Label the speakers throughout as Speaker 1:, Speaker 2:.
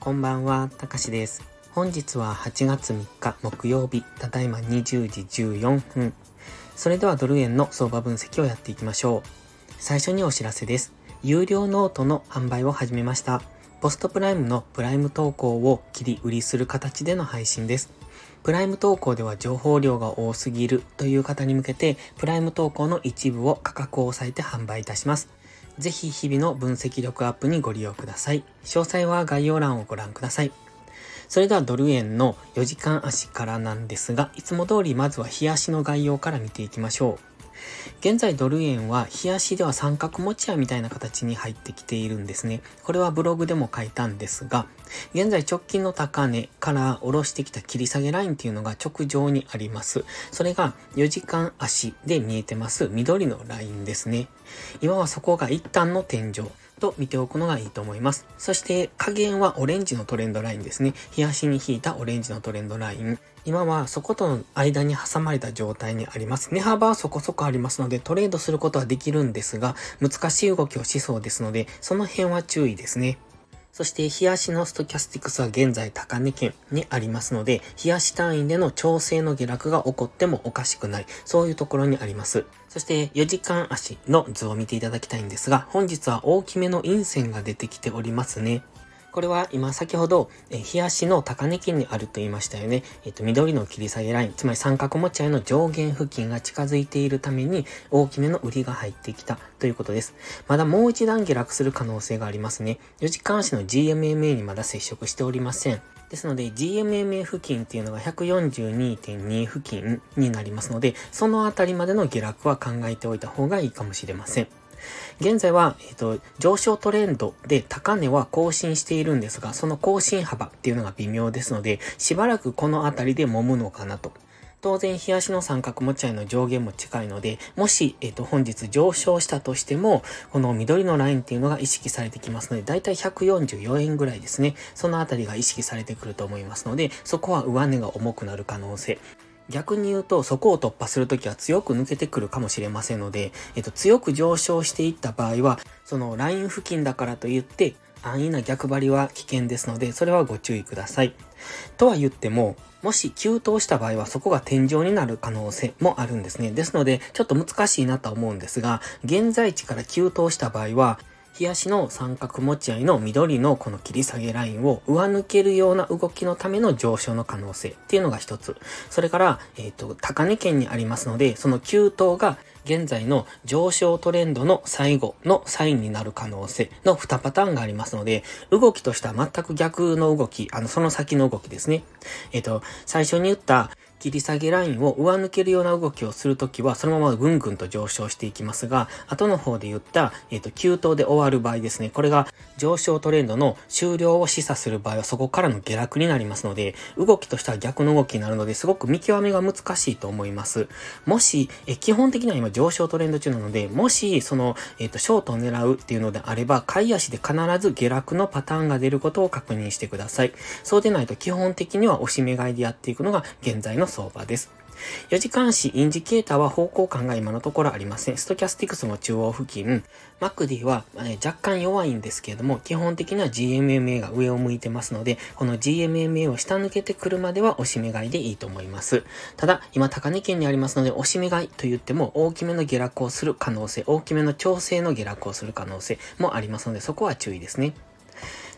Speaker 1: こんばんは、たかしです。本日は8月3日木曜日、ただいま20時14分。それではドル円の相場分析をやっていきましょう。最初にお知らせです。有料ノートの販売を始めました。 PostPrime のプライム投稿を切り売りする形での配信です。プライム投稿では情報量が多すぎるという方に向けて、プライム投稿の一部を価格を抑えて販売いたします。ぜひ日々の分析力アップにご利用ください。詳細は概要欄をご覧ください。それではドル円の4時間足からなんですが、いつも通りまずは日足の概要から見ていきましょう。現在ドル円は日足では三角持ち合みたいな形に入ってきているんですね。これはブログでも書いたんですが、現在直近の高値から下ろしてきた切り下げラインっていうのが直上にあります。それが4時間足で見えてます緑のラインですね。今はそこが一旦の天井。と見ておくのがいいと思います。そして加減はオレンジのトレンドラインですね。日足に引いたオレンジのトレンドライン。今はそことの間に挟まれた状態にあります。値幅はそこそこありますのでトレードすることはできるんですが、難しい動きをしそうですので、その辺は注意ですね。そして、日足のストキャスティクスは現在高値圏にありますので、日足単位での調整の下落が起こってもおかしくない。そういうところにあります。そして、4時間足の図を見ていただきたいんですが、本日は大きめの陰線が出てきておりますね。これは今先ほど、え日足の高値金にあると言いましたよね。えっ、と、緑の切り下げライン、つまり三角持ち合いの上限付近が近づいているために、大きめの売りが入ってきたということです。まだもう一段下落する可能性がありますね。4時間足の GMMA にまだ接触しておりません。ですので、GMMA 付近っていうのが142.2付近になりますので、そのあたりまでの下落は考えておいた方がいいかもしれません。現在は、えっ、ー、と、上昇トレンドで高値は更新しているんですが、その更新幅っていうのが微妙ですので、しばらくこのあたりで揉むのかなと。当然、日足の三角持ち合いの上限も近いので、もし、えっ、ー、と、本日上昇したとしても、この緑のラインっていうのが意識されてきますので、だいたい144円ぐらいですね。そのあたりが意識されてくると思いますので、そこは上値が重くなる可能性。逆に言うと、そこを突破するときは強く抜けてくるかもしれませんので、えっと、強く上昇していった場合は、そのライン付近だからといって、安易な逆張りは危険ですので、それはご注意ください。とは言っても、もし急騰した場合はそこが天井になる可能性もあるんですね。ですので、ちょっと難しいなと思うんですが、現在地から急騰した場合は、日足の三角持ち合いの緑のこの切り下げラインを上抜けるような動きのための上昇の可能性っていうのが一つ。それから、えっ、ー、と、高値圏にありますので、その急騰が現在の上昇トレンドの最後のサインになる可能性の2パターンがありますので、動きとしては全く逆の動き、あの、その先の動きですね。えっ、と、最初に言った切り下げラインを上抜けるような動きをするときは、そのままぐんぐんと上昇していきますが、後の方で言った、えっ、ー、と、急騰で終わる場合ですね。これが上昇トレンドの終了を示唆する場合は、そこからの下落になりますので、動きとしては逆の動きになるので、すごく見極めが難しいと思います。もし、え基本的には今上昇トレンド中なので、もし、その、えっ、ー、と、ショートを狙うっていうのであれば、買い足で必ず下落のパターンが出ることを確認してください。そうでないと基本的には押し目買いでやっていくのが現在の相場です。4時間足インジケーターは方向感が今のところありません。ストキャスティクスも中央付近、マクディは、ね、若干弱いんですけれども、基本的には GMMA が上を向いてますので、この GMMA を下抜けてくるまでは押し目買いでいいと思います。ただ、今高値圏にありますので、押し目買いと言っても大きめの下落をする可能性、大きめの調整の下落をする可能性もありますので、そこは注意ですね。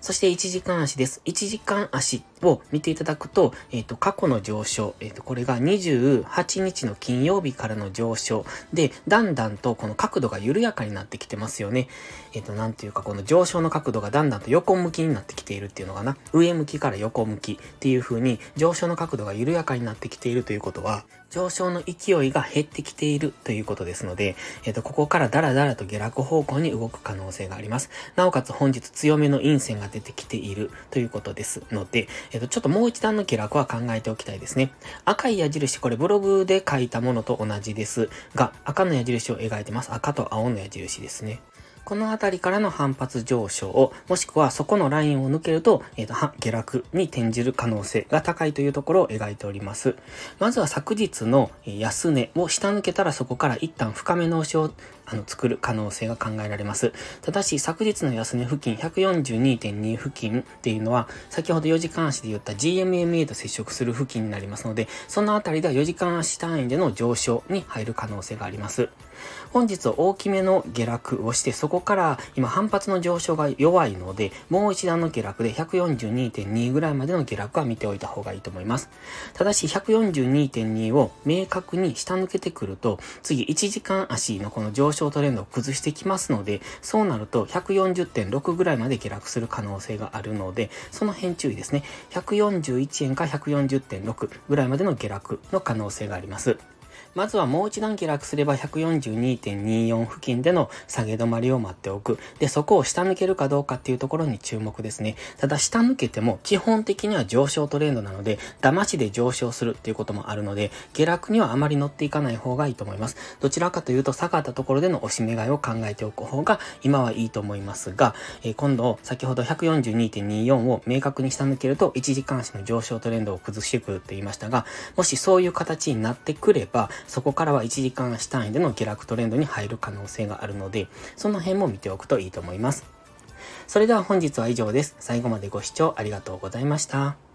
Speaker 1: そして1時間足です。1時間足を見ていただくと、えっ、ー、と、過去の上昇、えっ、ー、と、これが28日の金曜日からの上昇で、だんだんとこの角度が緩やかになってきてますよね。えっ、ー、と、なんていうか、この上昇の角度がだんだんと横向きになってきているっていうのかな。上向きから横向きっていう風に、上昇の角度が緩やかになってきているということは、上昇の勢いが減ってきているということですので、えっ、と、ここからダラダラと下落方向に動く可能性があります。なおかつ本日強めの陰線が出てきているということですので、えっ、と、ちょっともう一段の下落は考えておきたいですね。赤い矢印、これブログで書いたものと同じですが、赤の矢印を描いてます。赤と青の矢印ですね。この辺りからの反発上昇を、もしくはそこのラインを抜けると、えっ、ー、と、下落に転じる可能性が高いというところを描いております。まずは昨日の安値を下抜けたらそこから一旦深めの押しをあの作る可能性が考えられます。ただし、昨日の安値付近、142.2付近っていうのは、先ほど4時間足で言った GMMA と接触する付近になりますので、そのあたりでは4時間足単位での上昇に入る可能性があります。本日は大きめの下落をして、そこから今反発の上昇が弱いので、もう一段の下落で142.2ぐらいまでの下落は見ておいた方がいいと思います。ただし142.2を明確に下抜けてくると、次1時間足のこの上昇トレンドを崩してきますので、そうなると140.6ぐらいまで下落する可能性があるので、その辺注意ですね。141円か140.6ぐらいまでの下落の可能性があります。まずはもう一段下落すれば142.24付近での下げ止まりを待っておく。で、そこを下抜けるかどうかっていうところに注目ですね。ただ下抜けても基本的には上昇トレンドなので、騙しで上昇するっていうこともあるので、下落にはあまり乗っていかない方がいいと思います。どちらかというと下がったところでの押し目買いを考えておく方が今はいいと思いますが、えー、今度先ほど142.24を明確に下抜けると1時間足の上昇トレンドを崩してくるって言いましたが、もしそういう形になってくれば、そこからは1時間足単位での下落トレンドに入る可能性があるので、その辺も見ておくといいと思います。それでは本日は以上です。最後までご視聴ありがとうございました。